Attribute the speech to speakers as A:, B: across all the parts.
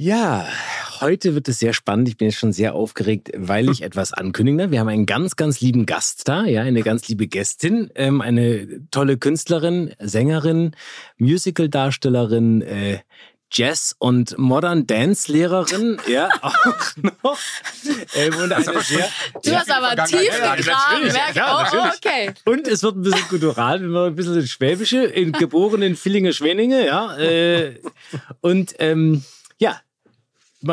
A: Ja, heute wird es sehr spannend. Ich bin jetzt schon sehr aufgeregt, weil ich etwas ankündige. Wir haben einen ganz, ganz lieben Gast da, ja, eine ganz liebe Gästin, ähm, eine tolle Künstlerin, Sängerin, Musicaldarstellerin, äh, Jazz- und Modern Dance-Lehrerin, ja, auch noch. Ähm, und eine sehr,
B: du hast aber tief gegraben. Ja, oh, okay.
A: Und es wird ein bisschen kultural, wenn wir ein bisschen Schwäbische, in, geboren in Villinge-Schwenninge, ja. Äh, und ähm, ja,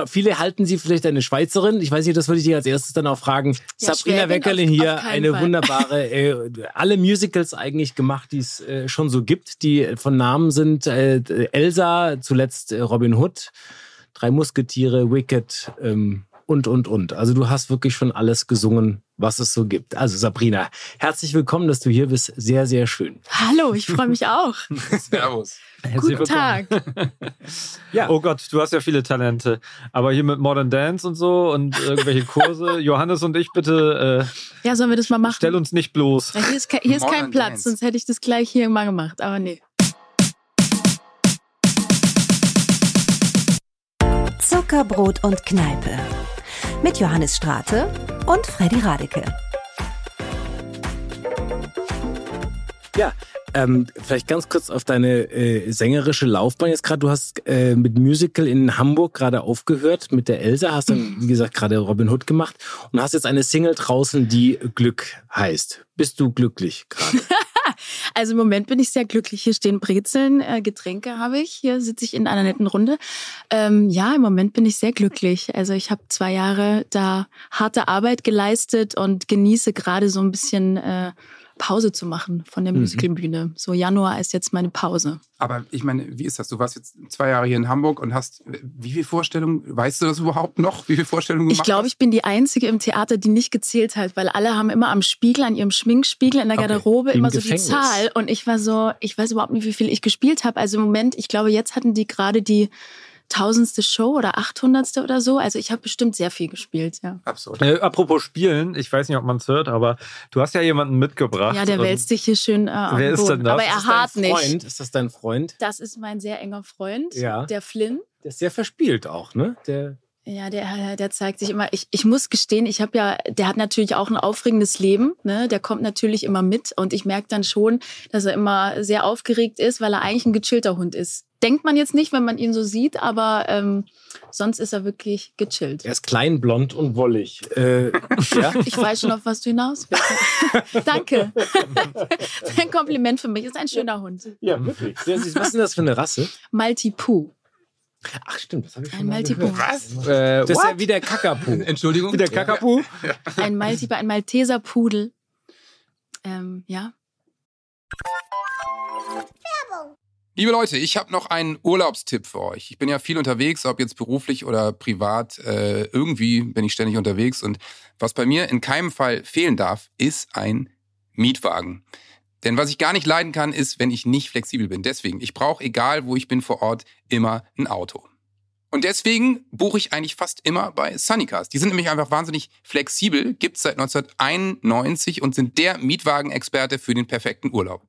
A: Viele halten sie vielleicht eine Schweizerin. Ich weiß nicht, das würde ich dir als erstes dann auch fragen. Ja, Sabrina Weckerlin hier, eine Fall. wunderbare, äh, alle Musicals eigentlich gemacht, die es äh, schon so gibt, die von Namen sind äh, Elsa, zuletzt äh, Robin Hood, Drei Musketiere, Wicked ähm, und, und, und. Also du hast wirklich schon alles gesungen, was es so gibt. Also Sabrina, herzlich willkommen, dass du hier bist. Sehr, sehr schön.
B: Hallo, ich freue mich auch.
C: Servus.
B: Herzlich Guten Tag.
C: ja. Oh Gott, du hast ja viele Talente. Aber hier mit Modern Dance und so und irgendwelche Kurse. Johannes und ich bitte.
B: Äh, ja, sollen wir das mal machen?
C: Stell uns nicht bloß.
B: Ja, hier ist, ke hier ist kein Platz, Dance. sonst hätte ich das gleich hier mal gemacht. Aber nee.
D: Zuckerbrot und Kneipe. Mit Johannes Strate und Freddy Radeke.
A: Ja, ähm, vielleicht ganz kurz auf deine äh, sängerische Laufbahn jetzt gerade. Du hast äh, mit Musical in Hamburg gerade aufgehört mit der Elsa, hast dann, wie gesagt, gerade Robin Hood gemacht und hast jetzt eine Single draußen, die Glück heißt. Bist du glücklich gerade?
B: also im Moment bin ich sehr glücklich. Hier stehen Brezeln, äh, Getränke habe ich. Hier sitze ich in einer netten Runde. Ähm, ja, im Moment bin ich sehr glücklich. Also ich habe zwei Jahre da harte Arbeit geleistet und genieße gerade so ein bisschen äh, Pause zu machen von der mhm. Musicalbühne. So Januar ist jetzt meine Pause.
C: Aber ich meine, wie ist das? Du warst jetzt zwei Jahre hier in Hamburg und hast wie viele Vorstellungen, weißt du das überhaupt noch? Wie viele Vorstellungen
B: gemacht Ich glaube, ich bin die Einzige im Theater, die nicht gezählt hat, weil alle haben immer am Spiegel, an ihrem Schminkspiegel in der Garderobe okay. immer so Gefängnis. die Zahl. Und ich war so, ich weiß überhaupt nicht, wie viel ich gespielt habe. Also im Moment, ich glaube, jetzt hatten die gerade die tausendste Show oder achthundertste oder so. Also ich habe bestimmt sehr viel gespielt, ja.
C: Absolut. Äh, apropos Spielen, ich weiß nicht, ob man es hört, aber du hast ja jemanden mitgebracht.
B: Ja, der wälzt dich hier schön äh,
C: Wer ist denn das?
B: Aber er hart nicht.
A: Ist das dein Freund?
B: Das ist mein sehr enger Freund, ja. der Flynn.
A: Der ist sehr verspielt auch, ne? Der
B: ja, der, der zeigt sich immer. Ich, ich muss gestehen, ich habe ja, der hat natürlich auch ein aufregendes Leben. Ne? Der kommt natürlich immer mit und ich merke dann schon, dass er immer sehr aufgeregt ist, weil er eigentlich ein gechillter Hund ist. Denkt man jetzt nicht, wenn man ihn so sieht, aber ähm, sonst ist er wirklich gechillt.
A: Er ist klein, blond und wollig. Äh,
B: ja? Ich weiß schon, auf was du hinaus willst. Danke. ein Kompliment für mich. Ist ein schöner Hund.
A: Ja, wirklich. Was ist denn das für eine Rasse?
B: Maltipoo.
A: Ach stimmt, das habe ich schon
B: ein
A: mal
B: Maltipoo.
A: gehört. Was? Äh, das ist ja wie der Kakapu.
C: Entschuldigung.
A: Wie der Kakapu.
B: Ja. Ein Maltipoo, ein Malteser Pudel. Ähm, ja.
C: Werbung. Liebe Leute, ich habe noch einen Urlaubstipp für euch. Ich bin ja viel unterwegs, ob jetzt beruflich oder privat. Äh, irgendwie bin ich ständig unterwegs. Und was bei mir in keinem Fall fehlen darf, ist ein Mietwagen. Denn was ich gar nicht leiden kann, ist, wenn ich nicht flexibel bin. Deswegen, ich brauche, egal wo ich bin vor Ort, immer ein Auto. Und deswegen buche ich eigentlich fast immer bei Sunnycars. Die sind nämlich einfach wahnsinnig flexibel, gibt's seit 1991 und sind der Mietwagenexperte für den perfekten Urlaub.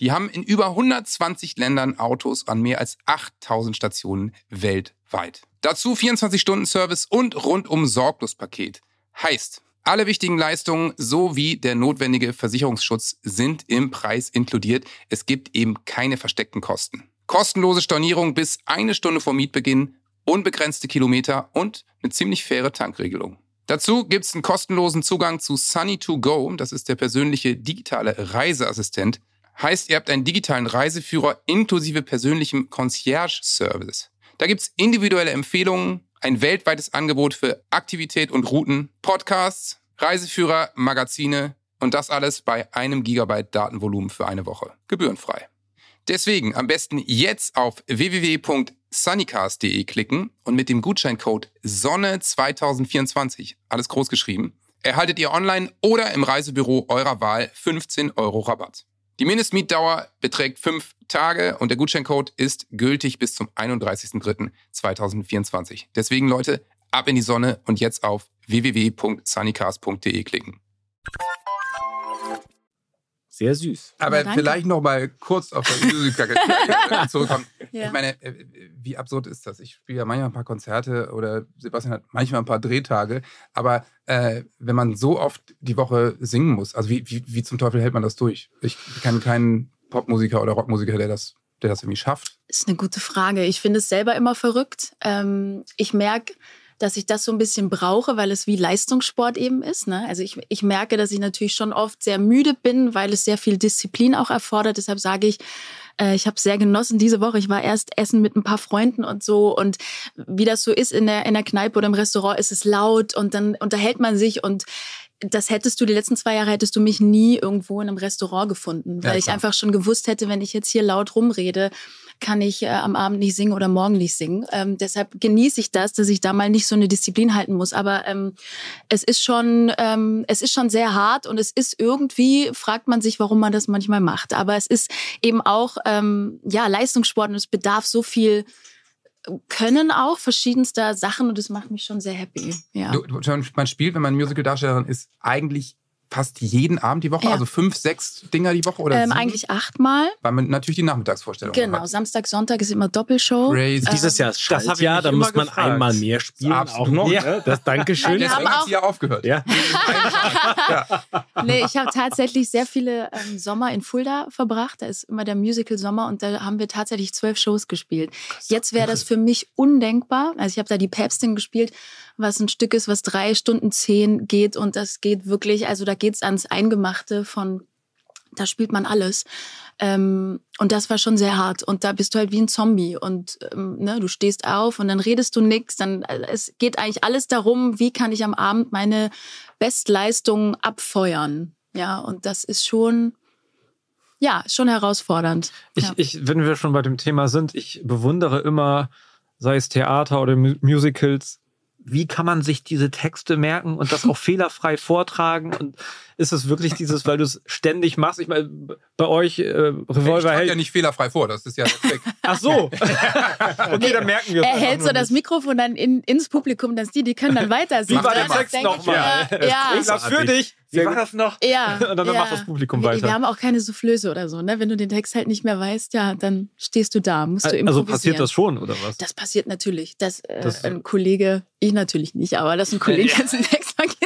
C: Die haben in über 120 Ländern Autos an mehr als 8000 Stationen weltweit. Dazu 24-Stunden-Service und rundum Sorglospaket. Heißt, alle wichtigen Leistungen sowie der notwendige Versicherungsschutz sind im Preis inkludiert. Es gibt eben keine versteckten Kosten. Kostenlose Stornierung bis eine Stunde vor Mietbeginn, unbegrenzte Kilometer und eine ziemlich faire Tankregelung. Dazu gibt's einen kostenlosen Zugang zu Sunny2Go, das ist der persönliche digitale Reiseassistent. Heißt, ihr habt einen digitalen Reiseführer inklusive persönlichem Concierge-Service. Da gibt's individuelle Empfehlungen, ein weltweites Angebot für Aktivität und Routen, Podcasts, Reiseführer, Magazine und das alles bei einem Gigabyte Datenvolumen für eine Woche. Gebührenfrei. Deswegen am besten jetzt auf www.sunnycast.de klicken und mit dem Gutscheincode Sonne2024, alles groß geschrieben, erhaltet ihr online oder im Reisebüro eurer Wahl 15 Euro Rabatt. Die Mindestmietdauer beträgt fünf Tage und der Gutscheincode ist gültig bis zum 31.03.2024. Deswegen Leute, ab in die Sonne und jetzt auf www.sunnycast.de klicken.
A: Sehr süß.
C: Aber
B: danke.
C: vielleicht noch mal kurz auf das Musical zurückkommen.
B: Ja.
C: Ich meine, äh, wie absurd ist das? Ich spiele ja manchmal ein paar Konzerte oder Sebastian hat manchmal ein paar Drehtage. Aber äh, wenn man so oft die Woche singen muss, also wie, wie, wie zum Teufel hält man das durch? Ich kenne keinen Popmusiker oder Rockmusiker, der das, der das irgendwie schafft.
B: Ist eine gute Frage. Ich finde es selber immer verrückt. Ähm, ich merke, dass ich das so ein bisschen brauche, weil es wie Leistungssport eben ist. Ne? Also ich, ich merke, dass ich natürlich schon oft sehr müde bin, weil es sehr viel Disziplin auch erfordert. Deshalb sage ich, äh, ich habe sehr genossen diese Woche. Ich war erst essen mit ein paar Freunden und so. Und wie das so ist in der, in der Kneipe oder im Restaurant, ist es laut und dann unterhält man sich und das hättest du die letzten zwei Jahre hättest du mich nie irgendwo in einem Restaurant gefunden, weil
C: Ja,
B: ich einfach schon gewusst hätte, wenn ich jetzt hier laut rumrede, kann ich äh, am Abend nicht singen oder morgen nicht singen. Ähm, deshalb genieße ich das, dass ich da mal nicht so eine Disziplin halten muss. Aber ähm, es ist schon, ähm, es ist schon sehr hart und es ist irgendwie fragt man sich, warum man das manchmal macht. Aber es ist eben auch ähm, ja Leistungssport und es bedarf so viel Können auch verschiedenster Sachen und das macht mich schon sehr happy. Ja.
C: Du, man spielt, wenn man Musical-Darstellerin ist, eigentlich fast jeden Abend die Woche,
B: Ja.
C: also fünf, sechs Dinger die Woche oder
B: ähm,
C: sieben?
B: eigentlich achtmal.
C: Weil man natürlich die Nachmittagsvorstellung
B: Genau,
C: hat.
B: Samstag, Sonntag ist immer Doppelshow.
C: Crazy.
A: Dieses Jahr ist Schaltjahr, da muss man
E: gefragt.
A: einmal mehr spielen.
C: Absolut.
A: Auch noch,
E: Ja.
A: ne? Das Dankeschön.
C: Deswegen
B: haben
C: hat sie ja aufgehört.
A: Ja.
B: Nee, ich habe tatsächlich sehr viele ähm, Sommer in Fulda verbracht. Da ist immer der Musical Sommer und da haben wir tatsächlich zwölf Shows gespielt. Jetzt wäre das für mich undenkbar. Also ich habe da die Päpstin gespielt, was ein Stück ist, was drei Stunden zehn geht und das geht wirklich, also da geht's ans Eingemachte von, da spielt man alles. Ähm, und das war schon sehr hart. Und da bist du halt wie ein Zombie. Und ähm, ne, du stehst auf und dann redest du nix. Dann äh, es geht eigentlich alles darum, wie kann ich am Abend meine Bestleistung abfeuern. Ja, und das ist schon, ja, schon herausfordernd.
E: Ich,
B: ja.
E: ich, wenn wir schon bei dem Thema sind, ich bewundere immer, sei es Theater oder Mu Musicals, wie kann man sich diese Texte merken und das auch fehlerfrei vortragen? Und ist es wirklich dieses, weil du es ständig machst? Ich meine, bei euch äh,
C: Ich
E: Revolver hält.
C: ja nicht fehlerfrei vor, das ist ja weg.
E: Ach so. okay, dann merken wir es
B: er hält so das. Mikrofon dann in, ins Publikum, dass die, die können dann weiter singen.
E: Wie war
C: der
B: Das
E: Text nochmal?
B: mir, Ja,
E: Ich für dich. Wie war das noch?
B: ja.
E: Und dann
B: ja.
E: macht das Publikum
B: wir,
E: weiter.
B: Wir haben auch keine Soufflöse oder so, ne? Wenn du den Text halt nicht mehr weißt, ja, dann stehst du da, musst du improvisieren.
E: also passiert das schon, oder was?
B: Das passiert natürlich. Dass äh,
E: Das-
B: ein Kollege, ich natürlich nicht, aber dass ein Kollege jetzt einen Text vergisst,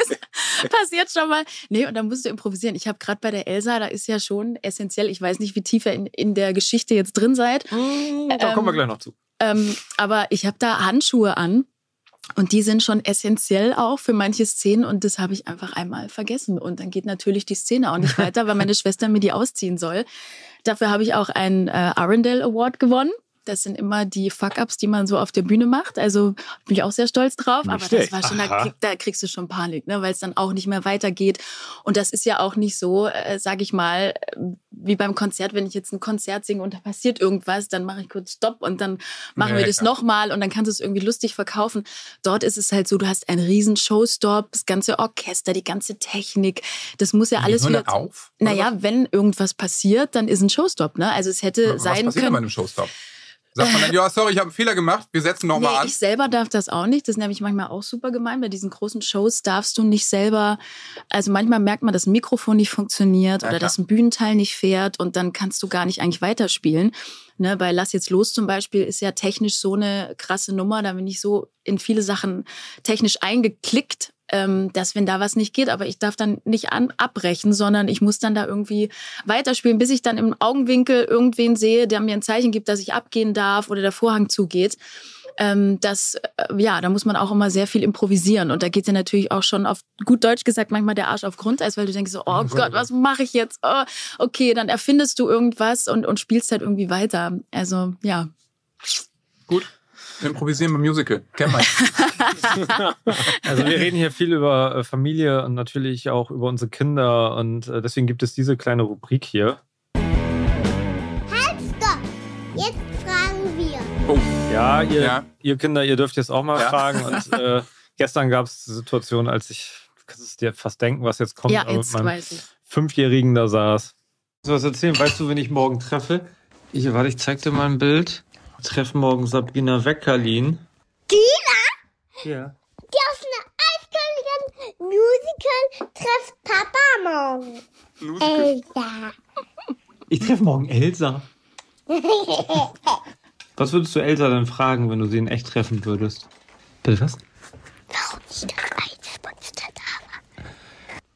B: passiert schon mal. Nee, und dann musst du improvisieren. Ich habe gerade bei der Elsa, da ist ja schon essentiell, ich weiß nicht, wie tief ihr in, in der Geschichte jetzt drin seid,
E: da kommen wir
B: ähm,
E: gleich noch zu.
B: ähm, aber ich habe da Handschuhe an. Und die sind schon essentiell auch für manche Szenen und das habe ich einfach einmal vergessen. Und dann geht natürlich die Szene auch nicht weiter, weil meine Schwester mir die ausziehen soll. Dafür habe ich auch einen äh, Arundel Award gewonnen. Das sind immer die Fuck-Ups, die man so auf der Bühne macht. Also bin ich auch sehr stolz drauf.
A: Nicht
B: aber
A: schlecht.
B: das war schon, da, krieg, da kriegst du schon Panik, ne? weil es dann auch nicht mehr weitergeht. Und das ist ja auch nicht so, äh, sage ich mal, äh, wie beim Konzert, wenn ich jetzt ein Konzert singe und da passiert irgendwas, dann mache ich kurz Stopp und dann machen
C: Ja,
B: wir das nochmal und dann kannst du es irgendwie lustig verkaufen. Dort ist es halt so, du hast einen riesen Showstop, das ganze Orchester, die ganze Technik. Das muss ja
C: Die
B: alles wieder.
C: auf?
B: Naja, wenn irgendwas passiert, dann ist ein Showstop. Ne? Also es hätte
C: was?
B: sein
C: Was passiert bei
B: können.
C: einem Showstop? Sagt man dann, ja, sorry, ich habe einen Fehler gemacht, wir setzen nochmal
B: Nee,
C: an.
B: ich selber darf das auch nicht. Das ist nämlich manchmal auch super gemein. Bei diesen großen Shows darfst du nicht selber, also manchmal merkt man, dass ein Mikrofon nicht funktioniert
C: Ja,
B: oder
C: klar.
B: dass ein Bühnenteil nicht fährt und dann kannst du gar nicht eigentlich weiterspielen. Ne, bei Lass jetzt los zum Beispiel ist ja technisch so eine krasse Nummer. Da bin ich so in viele Sachen technisch eingeklickt, ähm, dass wenn da was nicht geht, aber ich darf dann nicht an, abbrechen, sondern ich muss dann da irgendwie weiterspielen, bis ich dann im Augenwinkel irgendwen sehe, der mir ein Zeichen gibt, dass ich abgehen darf oder der Vorhang zugeht. Ähm, das, äh, ja, da muss man auch immer sehr viel improvisieren. Und da geht ja natürlich auch schon auf gut Deutsch gesagt manchmal der Arsch auf Grundeis, weil du denkst so, oh Gott, was mache ich jetzt? Oh, okay, dann erfindest du irgendwas und, und spielst halt irgendwie weiter. Also, ja.
C: Gut. Improvisieren beim Musical. Kennt man.
E: Also wir reden hier viel über äh, Familie und natürlich auch über unsere Kinder und äh, deswegen gibt es diese kleine Rubrik hier.
F: Stopp! Jetzt fragen wir.
C: Oh,
E: Ja, ihr,
C: Ja.
E: ihr Kinder, ihr dürft jetzt auch mal
C: Ja.
E: fragen. Und äh, gestern gab es die Situation, als ich, du kannst es dir fast denken, was jetzt kommt,
B: ja,
E: aber
B: jetzt
E: mit meinem
B: weiß ich.
E: Fünfjährigen da saß. So was erzählen, weißt du, wen ich morgen treffe? Ich, warte, ich zeig dir mal ein Bild. Ich treffe morgen Sabrina Weckerlin.
F: Dina?
E: Ja.
F: Die aus einer Eiskönigin Musical trifft Papa morgen. Elsa.
E: Ich treffe morgen Elsa. Was würdest du Elsa denn fragen, wenn du sie in echt treffen würdest? Bitte was?
F: Warum nicht das Eismonster da war?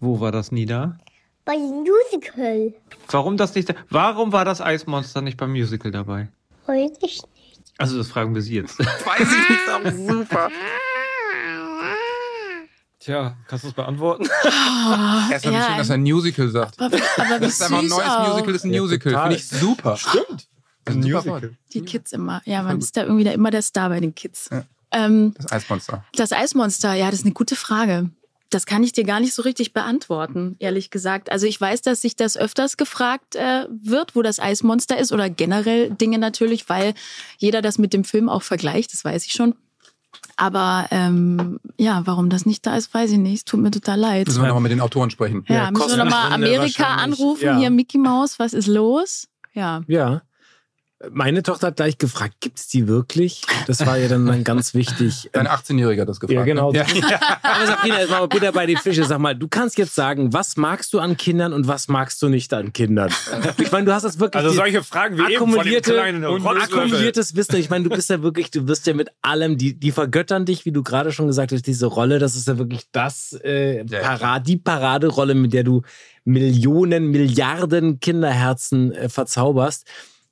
E: Wo war das nie da?
F: Bei dem Musical.
E: Warum das nicht? da- Warum war das Eismonster nicht beim Musical dabei?
F: Weiß ich nicht.
E: Also das fragen wir sie jetzt.
C: Weiß ich nicht, aber super.
E: Tja, kannst du es beantworten?
B: Oh,
C: Erstmal
B: ja,
C: schön, dass er ein Musical sagt.
B: aber, aber
C: Das ist einfach ein neues
B: auch.
C: Musical, ist ein
E: Ja,
C: Musical.
E: total.
C: Finde ich super.
E: Stimmt.
C: Ein super Wort.
B: Die Kids immer. Ja, man ist da irgendwie da immer der Star bei den Kids.
C: Ja.
B: Ähm,
C: Das Eismonster.
B: das Eismonster, ja, das ist eine gute Frage. Das kann ich dir gar nicht so richtig beantworten, ehrlich gesagt. Also ich weiß, dass sich das öfters gefragt äh, wird, wo das Eismonster ist oder generell Dinge natürlich, weil jeder das mit dem Film auch vergleicht, das weiß ich schon. Aber ähm, ja, warum das nicht da ist, weiß ich nicht. Es Tut mir total leid.
C: Müssen wir nochmal mit den Autoren sprechen.
B: Ja,
A: Ja,
B: müssen wir nochmal Amerika anrufen.
A: Ja.
B: Hier, Mickey Mouse, was ist los? Ja.
A: Ja. Meine Tochter hat gleich gefragt, gibt es die wirklich? Das war ja dann, dann ganz wichtig.
C: Dein 18-Jähriger hat das gefragt.
A: Ja, genau.
C: Ne?
A: Aber Sabrina, jetzt mal Butter bei die Fische. Sag mal, du kannst jetzt sagen, was magst du an Kindern und was magst du nicht an Kindern? Ich meine, du hast das wirklich.
E: Also solche Fragen wie eben von dem
A: akkumulierte,
E: kleinen
A: akkumuliertes Wissen. Ich meine, du bist ja wirklich, du wirst ja mit allem, die, die vergöttern dich, wie du gerade schon gesagt hast, diese Rolle. Das ist ja wirklich das äh,
C: Ja,
A: Parad, die Paraderolle, mit der du Millionen, Milliarden Kinderherzen äh, verzauberst.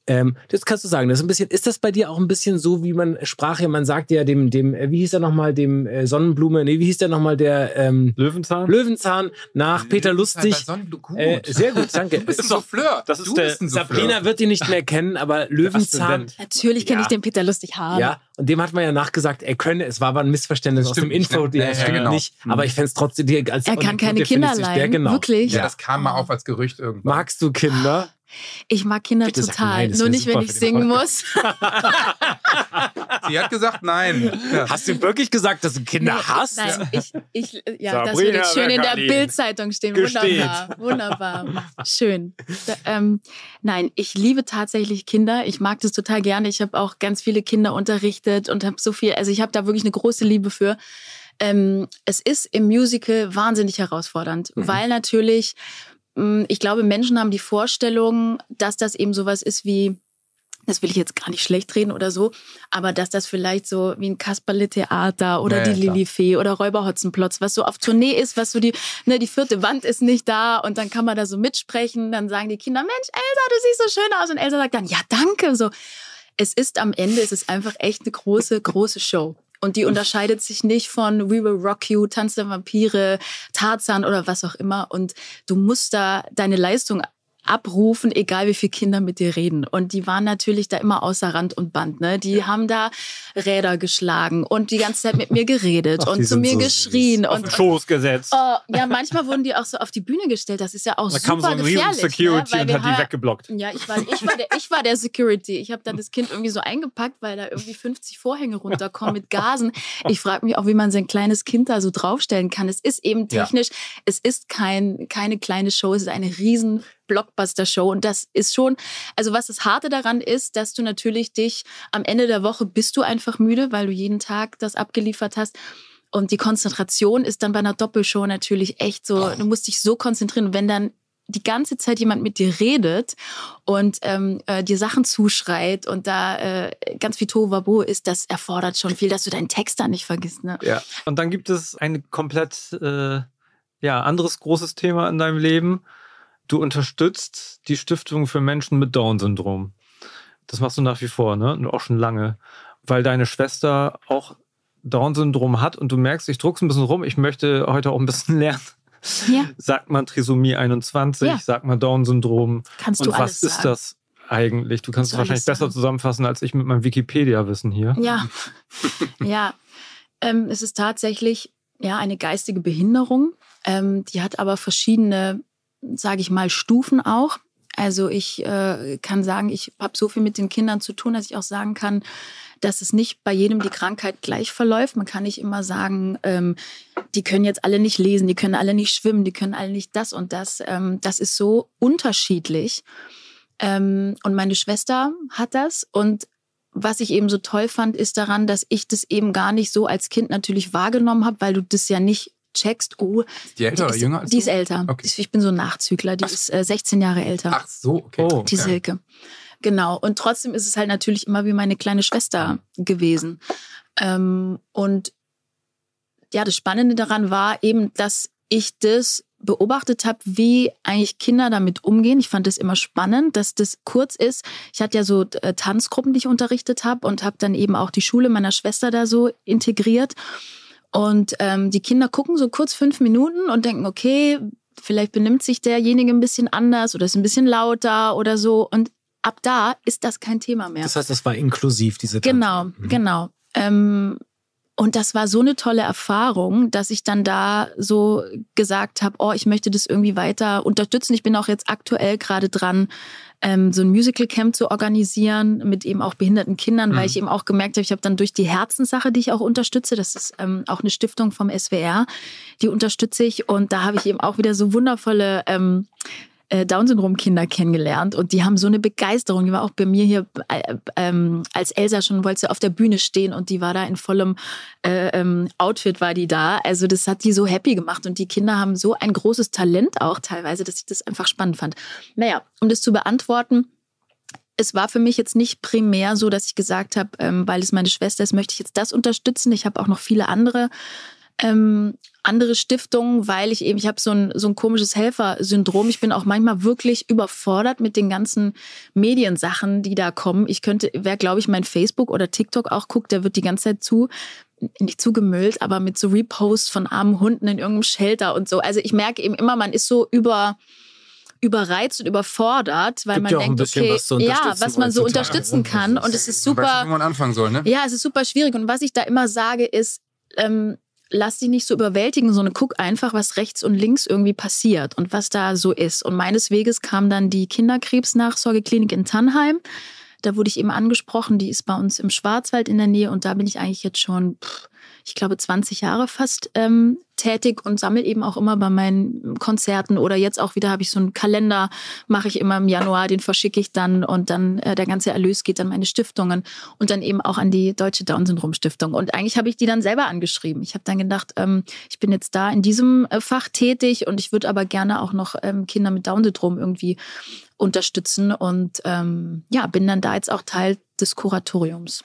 A: Ähm, das kannst du sagen. Das ist ein bisschen, ist das bei dir auch ein bisschen so, wie man sprach ja, man sagt ja dem, dem, äh, wie hieß er nochmal, dem äh, Sonnenblume, nee, wie hieß der nochmal, der ähm,
E: Löwenzahn?
A: Löwenzahn nach Peter Lustig.
C: Gut.
A: Äh, sehr gut, danke.
C: Du bist ein Souffleur.
E: das ist
C: du
E: der
C: bist ein Souffleur.
A: Sabrina wird ihn nicht mehr kennen, aber Löwenzahn.
B: Natürlich kenne
A: Ja.
B: ich den Peter lustig haben.
A: Ja, und dem hat man ja nachgesagt, er könne, es war aber ein Missverständnis aus dem Info, der
C: Ja, ja,
A: stimmt
C: genau.
A: nicht. Aber ich fände es trotzdem, die- als
B: Er kann keine
A: der
B: Kinder
A: der,
B: leihen.
A: genau.
B: Wirklich?
C: Ja, das kam mal auf als Gerücht irgendwann.
A: Magst du Kinder?
B: Ich mag Kinder
A: Bitte
B: total.
A: nein, das
B: Nur nicht, wenn ich singen muss.
C: Sie hat gesagt nein. Ja.
A: Hast du wirklich gesagt, dass du Kinder hast?
B: Nein, ich, ich, ja, das
E: Sabrina
B: wird jetzt schön in der. Bildzeitung stehen.
E: Gesteht.
B: Wunderbar, wunderbar. Schön. Da, ähm, nein, ich liebe tatsächlich Kinder. Ich mag das total gerne. Ich habe auch ganz viele Kinder unterrichtet und habe so viel, also ich habe da wirklich eine große Liebe für. Ähm, es ist im Musical wahnsinnig herausfordernd, weil natürlich, ich glaube, Menschen haben die Vorstellung, dass das eben sowas ist wie das will ich jetzt gar nicht schlecht reden oder so, aber dass das vielleicht so wie ein Kasperle-Theater oder
C: Ja,
B: die. Lilifee oder Räuberhotzenplotz, was so auf Tournee ist, was so die, ne, die vierte Wand ist nicht da und dann kann man da so mitsprechen, dann sagen die Kinder, Mensch, Elsa, du siehst so schön aus und Elsa sagt dann, ja, danke, so. Es ist am Ende, es ist einfach echt eine große, große Show. Und die unterscheidet sich nicht von We Will Rock You, Tanz der Vampire, Tarzan oder was auch immer. Und du musst da deine Leistung abrufen, egal wie viele Kinder mit dir reden. Und die waren natürlich da immer außer Rand und Band. Ne? Die haben da Räder geschlagen und die ganze Zeit mit mir geredet
A: Ach,
B: und zu mir
A: so
B: geschrien.
E: Auf
B: und
E: den Schoß gesetzt.
B: Oh, ja, manchmal wurden die auch so auf die Bühne gestellt. Das ist ja auch
E: da
B: super
E: kam so ein riesen
B: gefährlich.
E: Security
B: ne?
E: Und hat die weggeblockt.
B: ja, ich war, ich war, der, ich war der Security. Ich habe dann das Kind irgendwie so eingepackt, weil da irgendwie 50 Vorhänge runterkommen mit Gasen. Ich frage mich auch, wie man sein kleines Kind da so draufstellen kann. Es ist eben
C: Ja.
B: technisch, es ist kein, keine kleine Show, es ist eine riesen Blockbuster-Show. Und das ist schon, also was das Harte daran ist, dass du natürlich dich am Ende der Woche bist du einfach müde, weil du jeden Tag das abgeliefert hast. Und die Konzentration ist dann bei einer Doppelshow natürlich echt so, du musst dich so konzentrieren. Und wenn dann die ganze Zeit jemand mit dir redet und ähm, äh, dir Sachen zuschreit und da äh, ganz viel Tohuwabo ist, das erfordert schon viel, dass du deinen Text da nicht vergisst. Ne?
E: Ja. Und dann gibt es ein komplett äh, ja, anderes großes Thema in deinem Leben. Du unterstützt die Stiftung für Menschen mit Down-Syndrom. Das machst du nach wie vor, ne? Und auch schon lange. Weil deine Schwester auch Down-Syndrom hat und du merkst, ich druck's ein bisschen rum, ich möchte heute auch ein bisschen lernen.
B: Ja.
E: Sagt man Trisomie 21,
B: Ja.
E: sagt man Down-Syndrom.
B: Kannst
E: Und
B: du
E: was
B: alles
E: ist
B: sagen.
E: das eigentlich? Du kannst es wahrscheinlich besser
B: sagen.
E: zusammenfassen als ich mit meinem Wikipedia-Wissen hier.
B: Ja, ja. Ähm, es ist tatsächlich ja eine geistige Behinderung. Ähm, die hat aber verschiedene, sage ich mal, Stufen auch. Also ich äh, kann sagen, ich habe so viel mit den Kindern zu tun, dass ich auch sagen kann, dass es nicht bei jedem die Krankheit gleich verläuft. Man kann nicht immer sagen, ähm, die können jetzt alle nicht lesen, die können alle nicht schwimmen, die können alle nicht das und das. Ähm, das ist so unterschiedlich. Ähm, und meine Schwester hat das und was ich eben so toll fand, ist daran, dass ich das eben gar nicht so als Kind natürlich wahrgenommen habe, weil du das ja nicht checkst, oh,
C: Ist die älter oder
B: ist,
C: jünger als
B: die
C: du?
B: ist älter.
C: Okay.
B: Ich bin so ein Nachzügler, die
C: Ach.
B: ist äh, 16 Jahre älter.
C: Ach so, okay.
E: Oh.
B: die Silke. Genau. Und trotzdem ist es halt natürlich immer wie meine kleine Schwester gewesen. Ähm, und ja, das Spannende daran war eben, dass ich das beobachtet habe, wie eigentlich Kinder damit umgehen. Ich fand es immer spannend, dass das kurz ist. Ich hatte ja so äh, Tanzgruppen, die ich unterrichtet habe und habe dann eben auch die Schule meiner Schwester da so integriert. Und ähm, die Kinder gucken so kurz fünf Minuten und denken, okay, vielleicht benimmt sich derjenige ein bisschen anders oder ist ein bisschen lauter oder so. Und ab da ist das kein Thema mehr.
A: Das heißt, das war inklusiv, diese
B: Genau,
A: Tanz. Mhm.
B: genau. Ähm, und das war so eine tolle Erfahrung, dass ich dann da so gesagt habe, oh, ich möchte das irgendwie weiter unterstützen. Ich bin auch jetzt aktuell gerade dran, ähm, so ein Musical Camp zu organisieren mit eben auch behinderten Kindern, weil
A: Mhm.
B: ich eben auch gemerkt habe, ich habe dann durch die Herzenssache, die ich auch unterstütze, das ist ähm, auch eine Stiftung vom SWR, die unterstütze ich und da habe ich eben auch wieder so wundervolle ähm, äh, Down-Syndrom-Kinder kennengelernt und die haben so eine Begeisterung. Die war auch bei mir hier, äh, ähm, als Elsa schon wollte auf der Bühne stehen und die war da in vollem äh, ähm, Outfit war die da. Also das hat die so happy gemacht und die Kinder haben so ein großes Talent auch teilweise, dass ich das einfach spannend fand. Naja, um das zu beantworten, es war für mich jetzt nicht primär so, dass ich gesagt habe, ähm, weil es meine Schwester ist, möchte ich jetzt das unterstützen. Ich habe auch noch viele andere ähm, andere Stiftungen, weil ich eben, ich habe so ein, so ein komisches Helfersyndrom. Ich bin auch manchmal wirklich überfordert mit den ganzen Mediensachen, die da kommen. Ich könnte, wer glaube ich mein Facebook oder TikTok auch guckt, der wird die ganze Zeit zu, nicht zugemüllt, aber mit so Reposts von armen Hunden in irgendeinem Shelter und so. Also ich merke eben immer, man ist so über überreizt und überfordert, weil
A: Gibt
B: man
A: ja
B: denkt, okay,
A: was
B: ja, was man so unterstützen
A: ne?
B: kann und es ist super
C: wo man anfangen soll, ne?
B: ja, es ist super schwierig. Und was ich da immer sage, ist, ähm, lass dich nicht so überwältigen, sondern guck einfach, was rechts und links irgendwie passiert und was da so ist. Und meines Weges kam dann die Kinderkrebsnachsorgeklinik in Tannheim. Da wurde ich eben angesprochen, die ist bei uns im Schwarzwald in der Nähe und da bin ich eigentlich jetzt schon, ich glaube, 20 Jahre fast ähm, tätig und sammle eben auch immer bei meinen Konzerten oder jetzt auch wieder habe ich so einen Kalender, mache ich immer im Januar, den verschicke ich dann und dann äh, der ganze Erlös geht an meine Stiftungen und dann eben auch an die Deutsche Down-Syndrom-Stiftung. Und eigentlich habe ich die dann selber angeschrieben. Ich habe dann gedacht, ähm, ich bin jetzt da in diesem äh, Fach tätig und ich würde aber gerne auch noch ähm, Kinder mit Down-Syndrom irgendwie unterstützen und ähm, ja, bin dann da jetzt auch Teil des Kuratoriums.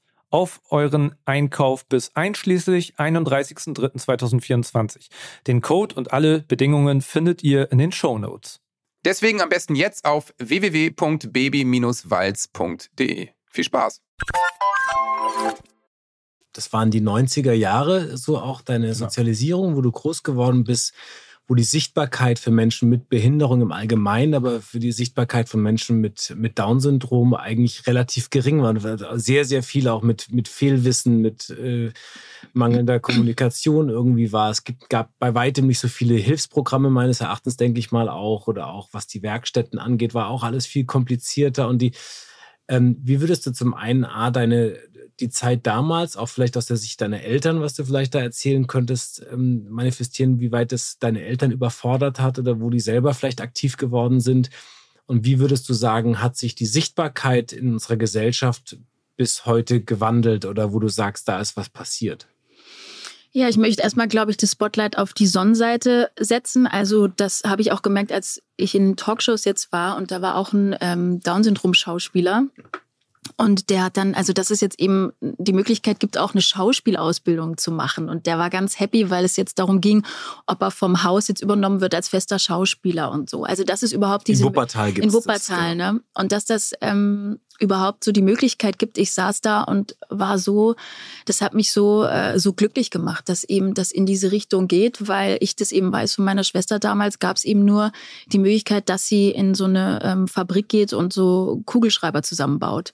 E: auf euren Einkauf bis einschließlich 31.03.2024. Den Code und alle Bedingungen findet ihr in den Show Notes.
C: Deswegen am besten jetzt auf www.baby-walz.de. Viel Spaß.
A: Das waren die 90er Jahre, so auch deine Sozialisierung, wo du groß geworden bist, wo die Sichtbarkeit für Menschen mit Behinderung im Allgemeinen, aber für die Sichtbarkeit von Menschen mit, mit Down-Syndrom eigentlich relativ gering war. Sehr, sehr viel auch mit, mit Fehlwissen, mit äh, mangelnder Kommunikation irgendwie war. Es gibt, gab bei weitem nicht so viele Hilfsprogramme meines Erachtens, denke ich mal auch, oder auch was die Werkstätten angeht, war auch alles viel komplizierter und die ähm, wie würdest du zum einen A, deine, die Zeit damals, auch vielleicht aus der Sicht deiner Eltern, was du vielleicht da erzählen könntest, ähm, manifestieren, wie weit es deine Eltern überfordert hat oder wo die selber vielleicht aktiv geworden sind? Und wie würdest du sagen, hat sich die Sichtbarkeit in unserer Gesellschaft bis heute gewandelt oder wo du sagst, da ist was passiert?
B: Ja, ich möchte erstmal, glaube ich, das Spotlight auf die Sonnenseite setzen. Also das habe ich auch gemerkt, als ich in Talkshows jetzt war und da war auch ein ähm, Down-Syndrom-Schauspieler. Und der hat dann, also dass es jetzt eben die Möglichkeit gibt, auch eine Schauspielausbildung zu machen. Und der war ganz happy, weil es jetzt darum ging, ob er vom Haus jetzt übernommen wird als fester Schauspieler und so. Also das ist überhaupt diese...
A: In Wuppertal gibt
B: es In Wuppertal, das, ne? Und dass das ähm, überhaupt so die Möglichkeit gibt. Ich saß da und war so, das hat mich so, äh, so glücklich gemacht, dass eben das in diese Richtung geht, weil ich das eben weiß von meiner Schwester damals, gab es eben nur die Möglichkeit, dass sie in so eine ähm, Fabrik geht und so Kugelschreiber zusammenbaut.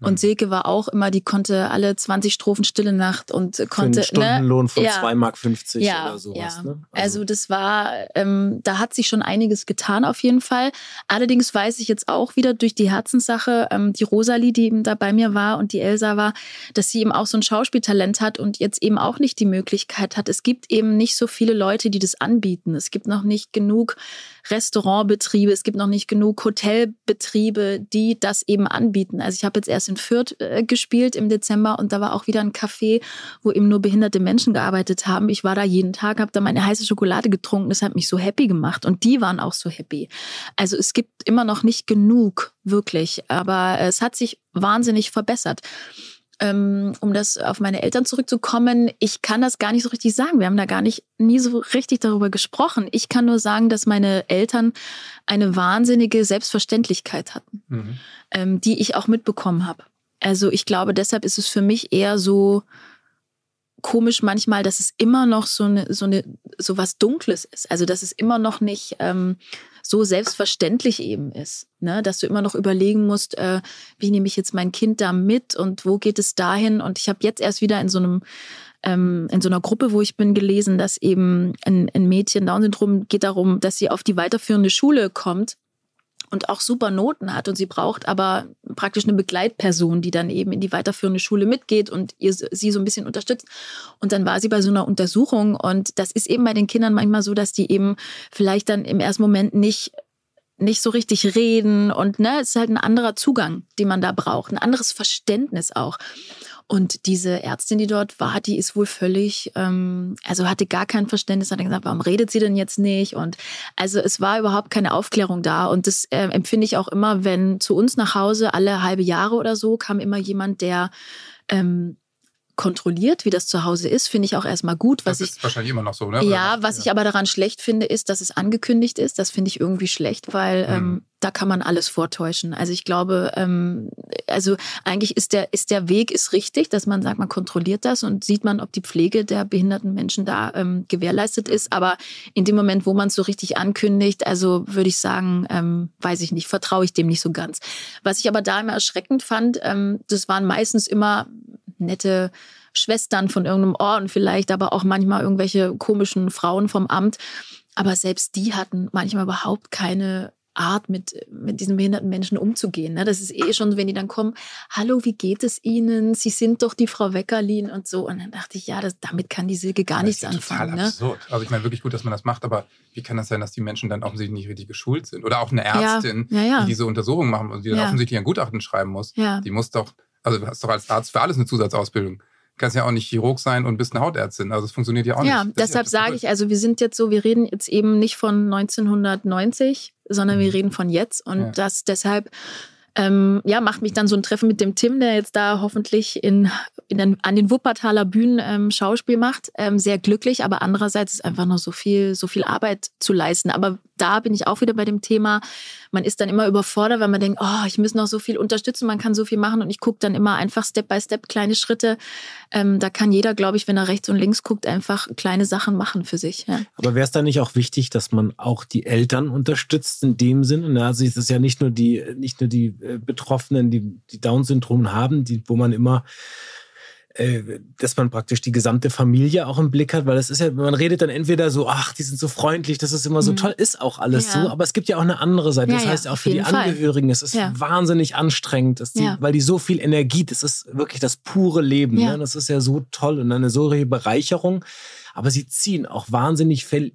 B: Und mhm. Silke war auch immer, die konnte alle 20 Strophen Stille Nacht und konnte. Für einen
A: ne? Stundenlohn
B: ne?
A: von ja. 2,50 Mark
B: ja,
A: oder sowas.
B: Ja. Ne? Also. also. das war, ähm, da hat sich schon einiges getan auf jeden Fall. Allerdings weiß ich jetzt auch wieder durch die Herzenssache, ähm, die Rosalie, die eben da bei mir war und die Elsa war, dass sie eben auch so ein Schauspieltalent hat und jetzt eben auch nicht die Möglichkeit hat. Es gibt eben nicht so viele Leute, die das anbieten. Es gibt noch nicht genug Restaurantbetriebe, es gibt noch nicht genug Hotelbetriebe, die das eben anbieten. Also ich habe jetzt erst in Fürth äh, gespielt im Dezember und da war auch wieder ein Café, wo eben nur behinderte Menschen gearbeitet haben. Ich war da jeden Tag, habe da meine heiße Schokolade getrunken. Das hat mich so happy gemacht und die waren auch so happy. Also es gibt immer noch nicht genug, wirklich. Aber es hat sich wahnsinnig verbessert ähm, um das auf meine Eltern zurückzukommen, ich kann das gar nicht so richtig sagen. Wir haben da gar nicht nie so richtig darüber gesprochen. Ich kann nur sagen, dass meine Eltern eine wahnsinnige Selbstverständlichkeit hatten, mhm. ähm, die ich auch mitbekommen habe. Also ich glaube, deshalb ist es für mich eher so komisch manchmal, dass es immer noch so eine so eine so was Dunkles ist. Also dass es immer noch nicht ähm, so selbstverständlich eben ist, ne? dass du immer noch überlegen musst, äh, wie nehme ich jetzt mein Kind da mit und wo geht es dahin? Und ich habe jetzt erst wieder in so einem ähm, in so einer Gruppe, wo ich bin, gelesen, dass eben ein, ein Mädchen Down-Syndrom geht darum, dass sie auf die weiterführende Schule kommt und auch super Noten hat und sie braucht aber praktisch eine Begleitperson, die dann eben in die weiterführende Schule mitgeht und ihr sie so ein bisschen unterstützt. Und dann war sie bei so einer Untersuchung und das ist eben bei den Kindern manchmal so, dass die eben vielleicht dann im ersten Moment nicht nicht so richtig reden und ne, es ist halt ein anderer Zugang, den man da braucht, ein anderes Verständnis auch. Und diese Ärztin, die dort war, die ist wohl völlig, ähm, also hatte gar kein Verständnis, hat gesagt, warum redet sie denn jetzt nicht? Und also es war überhaupt keine Aufklärung da. Und das äh, empfinde ich auch immer, wenn zu uns nach Hause alle halbe Jahre oder so kam immer jemand, der ähm, kontrolliert, wie das zu Hause ist, finde ich auch erstmal gut. Was
C: das ist
B: ich,
C: wahrscheinlich immer noch so, ne?
B: Ja, was ja. ich aber daran schlecht finde, ist, dass es angekündigt ist. Das finde ich irgendwie schlecht, weil mhm. ähm, da kann man alles vortäuschen. Also ich glaube, ähm, also eigentlich ist der, ist der Weg ist richtig, dass man sagt, man kontrolliert das und sieht man, ob die Pflege der behinderten Menschen da ähm, gewährleistet ist. Aber in dem Moment, wo man es so richtig ankündigt, also würde ich sagen, ähm, weiß ich nicht, vertraue ich dem nicht so ganz. Was ich aber da immer erschreckend fand, ähm, das waren meistens immer nette Schwestern von irgendeinem Orden vielleicht, aber auch manchmal irgendwelche komischen Frauen vom Amt. Aber selbst die hatten manchmal überhaupt keine Art, mit, mit diesen behinderten Menschen umzugehen. Ne? Das ist eh schon, wenn die dann kommen, hallo, wie geht es Ihnen? Sie sind doch die Frau Weckerlin und so. Und dann dachte ich, ja, das, damit kann die Silke gar nichts
C: das ist
B: anfangen.
C: Total ne? absurd. Also ich meine wirklich gut, dass man das macht, aber wie kann das sein, dass die Menschen dann offensichtlich nicht richtig geschult sind? Oder auch eine Ärztin,
B: ja, ja, ja.
C: die diese Untersuchung machen und die dann offensichtlich ein Gutachten schreiben muss. Die muss doch also du hast doch als Arzt für alles eine Zusatzausbildung. Du kannst ja auch nicht Chirurg sein und bist eine Hautärztin. Also es funktioniert ja auch
B: ja,
C: nicht.
B: Ja, deshalb sage ich, also wir sind jetzt so, wir reden jetzt eben nicht von 1990, sondern mhm. wir reden von jetzt. Und ja. das deshalb ähm, ja, macht mich dann so ein Treffen mit dem Tim, der jetzt da hoffentlich in, in den, an den Wuppertaler Bühnen ähm, Schauspiel macht, ähm, sehr glücklich. Aber andererseits ist einfach noch so viel, so viel Arbeit zu leisten. Aber da bin ich auch wieder bei dem Thema. Man ist dann immer überfordert, weil man denkt, oh, ich muss noch so viel unterstützen, man kann so viel machen und ich gucke dann immer einfach Step by Step kleine Schritte. Ähm, da kann jeder, glaube ich, wenn er rechts und links guckt, einfach kleine Sachen machen für sich. Ja.
A: Aber wäre es da nicht auch wichtig, dass man auch die Eltern unterstützt in dem Sinne? Ne? Also es ist ja nicht nur die, nicht nur die äh, Betroffenen, die, die Down-Syndrom haben, die, wo man immer dass man praktisch die gesamte Familie auch im Blick hat, weil es ist ja, man redet dann entweder so, ach, die sind so freundlich, das ist immer so
B: Mhm.
A: toll, ist auch alles
B: Ja.
A: so, aber es gibt ja auch eine andere Seite.
B: Ja,
A: das
B: ja,
A: heißt auch für die
B: Fall.
A: Angehörigen, es ist wahnsinnig anstrengend, die, weil die so viel Energie, das ist wirklich das pure Leben. Ne? Das ist ja so toll und eine solche Bereicherung. Aber sie ziehen auch wahnsinnig viel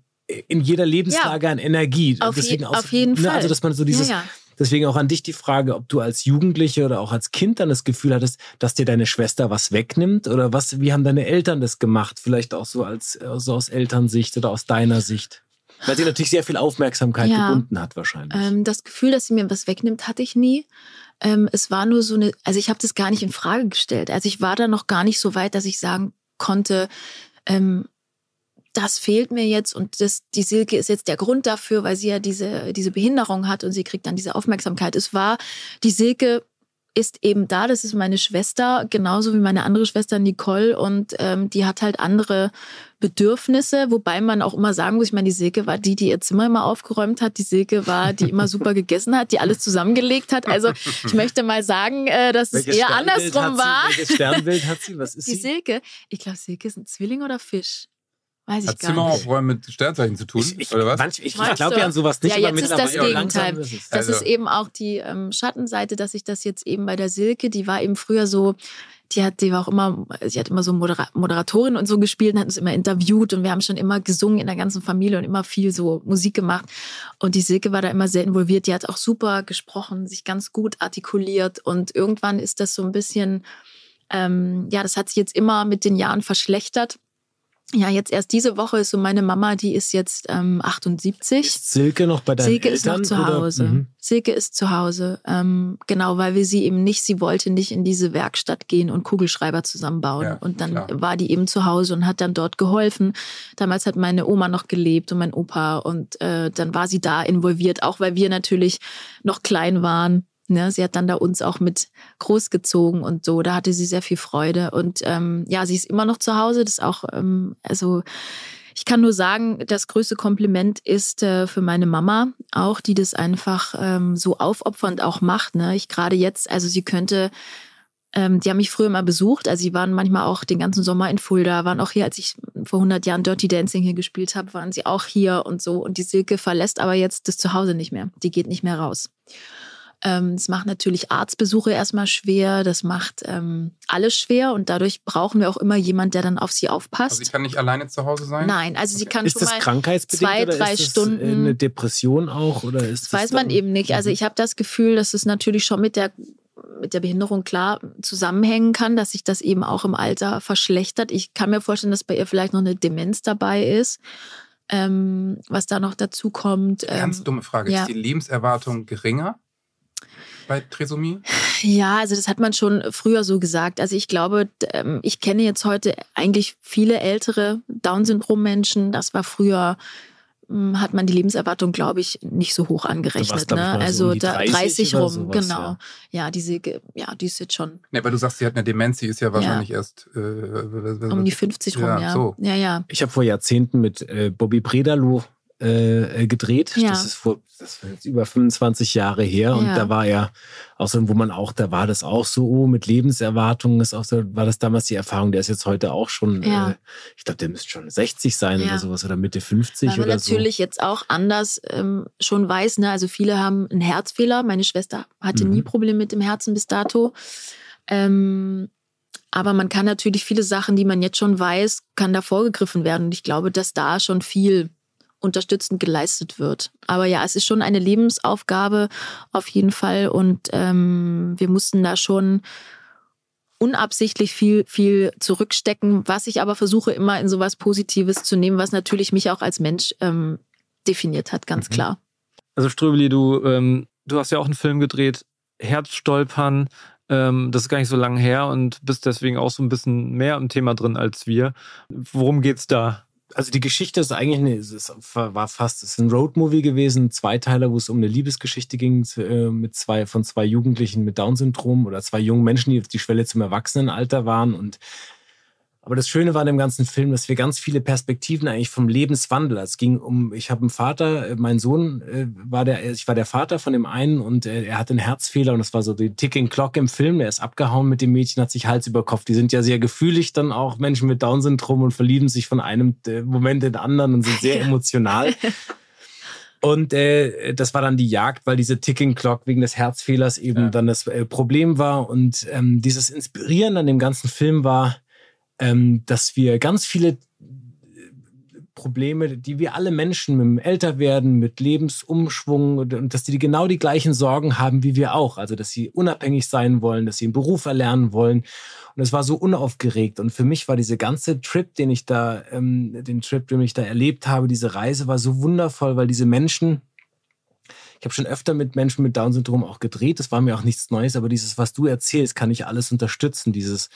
A: in jeder Lebenslage an Energie.
B: Auf je-
A: Deswegen
B: auf jeden
A: ne, Also,
B: Fall.
A: dass man so dieses. Deswegen auch an dich die Frage, ob du als Jugendliche oder auch als Kind dann das Gefühl hattest, dass dir deine Schwester was wegnimmt oder was, wie haben deine Eltern das gemacht? Vielleicht auch so als, so aus Elternsicht oder aus deiner Sicht? Weil sie natürlich sehr viel Aufmerksamkeit
B: Ja.
A: gebunden hat wahrscheinlich.
B: Ähm, das Gefühl, dass sie mir was wegnimmt, hatte ich nie. Ähm, es war nur so eine, also ich habe das gar nicht in Frage gestellt. Also ich war da noch gar nicht so weit, dass ich sagen konnte, ähm, das fehlt mir jetzt und das, die Silke ist jetzt der Grund dafür, weil sie ja diese, diese Behinderung hat und sie kriegt dann diese Aufmerksamkeit. Es war, die Silke ist eben da, das ist meine Schwester, genauso wie meine andere Schwester Nicole und ähm, die hat halt andere Bedürfnisse, wobei man auch immer sagen muss, ich meine, die Silke war die, die ihr Zimmer immer aufgeräumt hat, die Silke war, die immer super gegessen hat, die alles zusammengelegt hat. Also ich möchte mal sagen, äh, dass es
A: Welches
B: eher
A: Sternbild
B: andersrum
A: hat sie?
B: war.
A: Welches Sternbild hat sie? Was ist
B: Die
A: sie?
B: Silke, ich glaube, Silke ist ein Zwilling oder Fisch. Weiß ich
C: Hat
B: gar
C: Zimmer
B: nicht.
C: aufräumen mit Sternzeichen zu tun?
A: Ich, ich,
C: oder was?
A: manch- ich, ich glaube ja an sowas nicht,
B: Ja,
A: aber
B: jetzt ist das Gegenteil. Das
C: Also-
B: ist eben auch die ähm, Schattenseite, dass ich das jetzt eben bei der Silke, die war eben früher so, die hat, die war auch immer, sie hat immer so Modera Moderatorin und so gespielt und hat uns immer interviewt und wir haben schon immer gesungen in der ganzen Familie und immer viel so Musik gemacht. Und die Silke war da immer sehr involviert. Die hat auch super gesprochen, sich ganz gut artikuliert und irgendwann ist das so ein bisschen, ähm, ja, das hat sich jetzt immer mit den Jahren verschlechtert. Ja, jetzt erst diese Woche ist so meine Mama, die ist jetzt ähm, 78.
A: Ist Silke noch bei deinen
B: Silke
A: Eltern?
B: ist noch zu? Hause.
A: Mhm.
B: Silke ist zu Hause. Ähm, genau, weil wir sie eben nicht, sie wollte nicht in diese Werkstatt gehen und Kugelschreiber zusammenbauen.
C: Ja,
B: und dann
C: klar.
B: war die eben zu Hause und hat dann dort geholfen. Damals hat meine Oma noch gelebt und mein Opa und äh, dann war sie da involviert, auch weil wir natürlich noch klein waren. Ne, sie hat dann da uns auch mit großgezogen und so. Da hatte sie sehr viel Freude. Und ähm, ja, sie ist immer noch zu Hause. Das ist auch, ähm, also ich kann nur sagen, das größte Kompliment ist äh, für meine Mama auch, die das einfach ähm, so aufopfernd auch macht. Ne? Ich gerade jetzt, also sie könnte, ähm, die haben mich früher mal besucht, also sie waren manchmal auch den ganzen Sommer in Fulda, waren auch hier, als ich vor 100 Jahren Dirty Dancing hier gespielt habe, waren sie auch hier und so. Und die Silke verlässt aber jetzt das Zuhause nicht mehr. Die geht nicht mehr raus. Ähm, Es macht natürlich Arztbesuche erstmal schwer, das macht ähm, alles schwer und dadurch brauchen wir auch immer jemand, der dann auf sie aufpasst.
C: Also ich kann nicht alleine zu Hause sein?
B: Nein, also sie kann
A: Ist
B: schon
A: das
B: mal
A: krankheitsbedingt
B: zwei,
A: oder
B: drei
A: ist das
B: Stunden-
A: eine Depression auch? Oder ist
B: Das weiß man eben nicht. Also
A: Mhm.
B: ich habe das Gefühl, dass es natürlich schon mit der mit der Behinderung klar zusammenhängen kann, dass sich das eben auch im Alter verschlechtert. Ich kann mir vorstellen, dass bei ihr vielleicht noch eine Demenz dabei ist, ähm, was da noch dazu kommt.
C: Ganz
B: Ähm,
C: dumme Frage.
B: ja.
C: Ist die Lebenserwartung geringer bei Trisomie?
B: Ja, also das hat man schon früher so gesagt. Also ich glaube, ähm, ich kenne jetzt heute eigentlich viele ältere Down-Syndrom-Menschen. Das war früher, hm, hat man die Lebenserwartung, glaube ich, nicht so hoch angerechnet.
A: ich,
B: Ne?
A: mal so
B: Also
A: um die
B: da
A: 30
B: 30
A: oder
B: rum,
A: sowas,
B: genau.
A: ja.
B: Ja, diese, ja, die ist jetzt schon
C: Ne, weil du sagst, sie hat eine Demenz, sie ist ja wahrscheinlich erst äh,
B: um die 50 rum,
C: ja,
B: ja.
C: so.
B: Ja, ja.
A: Ich habe vor Jahrzehnten mit äh, Bobby Predalo äh, äh, gedreht.
B: Ja.
A: Das ist vor das war jetzt über 25 Jahre her und
B: Ja.
A: da war er auch so, wo man auch, da war das auch so, oh, mit Lebenserwartung ist auch so, war das damals die Erfahrung, der ist jetzt heute auch schon,
B: Ja.
A: äh, ich glaube, der müsste schon 60 sein
B: Ja.
A: oder sowas oder Mitte 50
B: Weil man
A: oder so.
B: natürlich jetzt auch anders ähm, schon weiß, ne? Also viele haben einen Herzfehler. Meine Schwester hatte
A: Mhm.
B: nie Probleme mit dem Herzen bis dato. Ähm, aber man kann natürlich viele Sachen, die man jetzt schon weiß, kann da vorgegriffen werden. Und ich glaube, dass da schon viel unterstützend geleistet wird. Aber ja, es ist schon eine Lebensaufgabe auf jeden Fall. Und ähm, wir mussten da schon unabsichtlich viel, viel zurückstecken, was ich aber versuche immer in sowas Positives zu nehmen, was natürlich mich auch als Mensch ähm, definiert hat, ganz
A: Mhm.
B: klar.
E: Also Ströbeli, du, ähm, du hast ja auch einen Film gedreht, Herzstolpern. Ähm, das ist gar nicht so lange her und bist deswegen auch so ein bisschen mehr im Thema drin als wir. Worum geht's da?
A: Also die Geschichte ist eigentlich eine, es war fast, es ist ein Roadmovie gewesen, Zweiteiler, wo es um eine Liebesgeschichte ging äh, mit zwei von zwei Jugendlichen mit Down-Syndrom oder zwei jungen Menschen, die auf die Schwelle zum Erwachsenenalter waren und aber das Schöne war in dem ganzen Film, dass wir ganz viele Perspektiven eigentlich vom Lebenswandel. Es ging um, ich habe einen Vater, äh, mein Sohn äh, war der, ich war der Vater von dem einen und äh, er hatte einen Herzfehler und das war so die Ticking Clock im Film. Er ist abgehauen mit dem Mädchen, hat sich Hals über Kopf. Die sind ja sehr gefühlig dann auch Menschen mit Down-Syndrom und verlieben sich von einem äh, Moment in den anderen und sind sehr emotional. Und äh, das war dann die Jagd, weil diese Ticking Clock wegen des Herzfehlers eben ja. dann das äh, Problem war. Und ähm, dieses Inspirieren an dem ganzen Film war, ähm, dass wir ganz viele äh, Probleme, die wir alle Menschen mit dem Älterwerden, mit Lebensumschwung und dass die genau die gleichen Sorgen haben wie wir auch. Also, dass sie unabhängig sein wollen, dass sie einen Beruf erlernen wollen. Und es war so unaufgeregt. Und für mich war diese ganze Trip, den ich da, ähm, den Trip, den ich da erlebt habe, diese Reise war so wundervoll, weil diese Menschen, ich habe schon öfter mit Menschen mit Down-Syndrom auch gedreht. Das war mir auch nichts Neues, aber dieses, was du erzählst, kann ich alles unterstützen. Dieses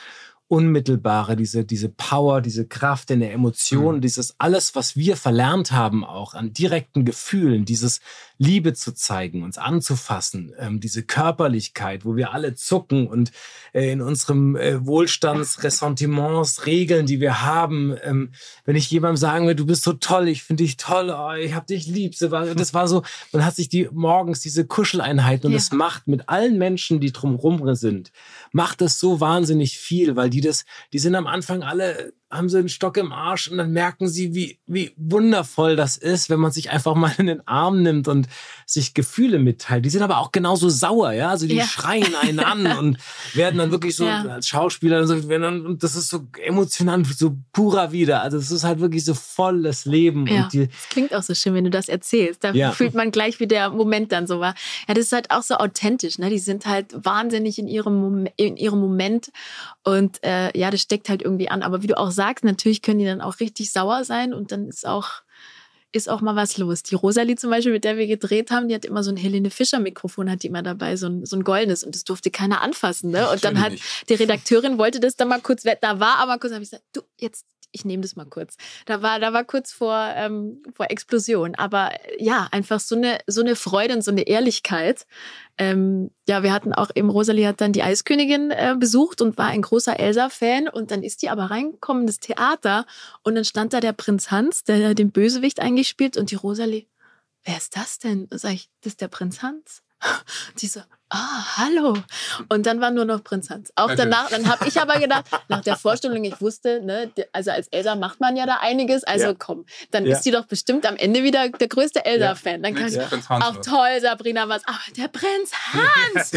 A: Unmittelbare, diese, diese Power, diese Kraft in der Emotion, mhm. dieses alles, was wir verlernt haben, auch an direkten Gefühlen, dieses Liebe zu zeigen, uns anzufassen, ähm, diese Körperlichkeit, wo wir alle zucken und äh, in unserem äh, Wohlstands, Ressentiments, Regeln, die wir haben, ähm, wenn ich jemandem sagen will, du bist so toll, ich finde dich toll, oh, ich hab dich lieb, das war so, man hat sich die morgens diese Kuscheleinheiten und ja. das macht mit allen Menschen, die drumherum sind, macht das so wahnsinnig viel, weil die das, die sind am Anfang alle haben sie einen Stock im Arsch und dann merken sie, wie, wie wundervoll das ist, wenn man sich einfach mal in den Arm nimmt und sich Gefühle mitteilt. Die sind aber auch genauso sauer, ja. Also die ja. schreien einen an und werden dann wirklich so ja. als Schauspieler und, so, und das ist so emotional, so purer wieder. Also es ist halt wirklich so volles Leben.
B: Ja.
A: Und die,
B: das klingt auch so schön, wenn du das erzählst. Da ja. fühlt man gleich, wie der Moment dann so war. Ja, das ist halt auch so authentisch, ne? Die sind halt wahnsinnig in ihrem, Mom in ihrem Moment und äh, ja, das steckt halt irgendwie an. Aber wie du auch sagst, natürlich können die dann auch richtig sauer sein und dann ist auch ist auch mal was los. Die Rosalie zum Beispiel, mit der wir gedreht haben, die hat immer so ein Helene Fischer Mikrofon, hat die immer dabei, so ein, so ein goldenes und das durfte keiner anfassen. Ne? Und dann hat die Redakteurin wollte das dann mal kurz, da war aber kurz, habe ich gesagt, du, jetzt ich nehme das mal kurz. Da war, da war kurz vor, ähm, vor Explosion. Aber äh, ja, einfach so eine, so eine Freude und so eine Ehrlichkeit. Ähm, ja, wir hatten auch eben, Rosalie hat dann die Eiskönigin äh, besucht und war ein großer Elsa-Fan. Und dann ist die aber reingekommen ins Theater und dann stand da der Prinz Hans, der den Bösewicht eingespielt und die Rosalie, wer ist das denn? Sag ich, das ist der Prinz Hans. Die so, ah, hallo. Und dann war nur noch Prinz Hans. Auch danach, dann habe ich aber gedacht, nach der Vorstellung, ich wusste, ne, also als Elsa macht man ja da einiges, also ja. komm, dann ja. ist sie doch bestimmt am Ende wieder der größte Elsa-Fan. Dann kann ich, ja. auch toll, Sabrina was, aber der Prinz Hans.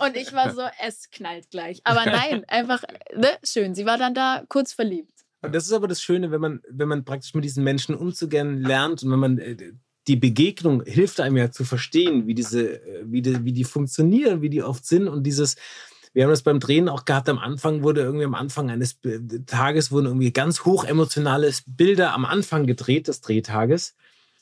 B: Und ich war so, es knallt gleich. Aber nein, einfach, ne, schön. Sie war dann da kurz verliebt.
A: Und das ist aber das Schöne, wenn man, wenn man praktisch mit diesen Menschen umzugehen lernt und wenn man äh, die Begegnung hilft einem ja zu verstehen, wie diese, äh, wie die, wie die funktionieren, wie die oft sind und dieses, wir haben das beim Drehen auch gehabt, am Anfang wurde irgendwie am Anfang eines Tages wurden irgendwie ganz hoch emotionale Bilder am Anfang gedreht, des Drehtages.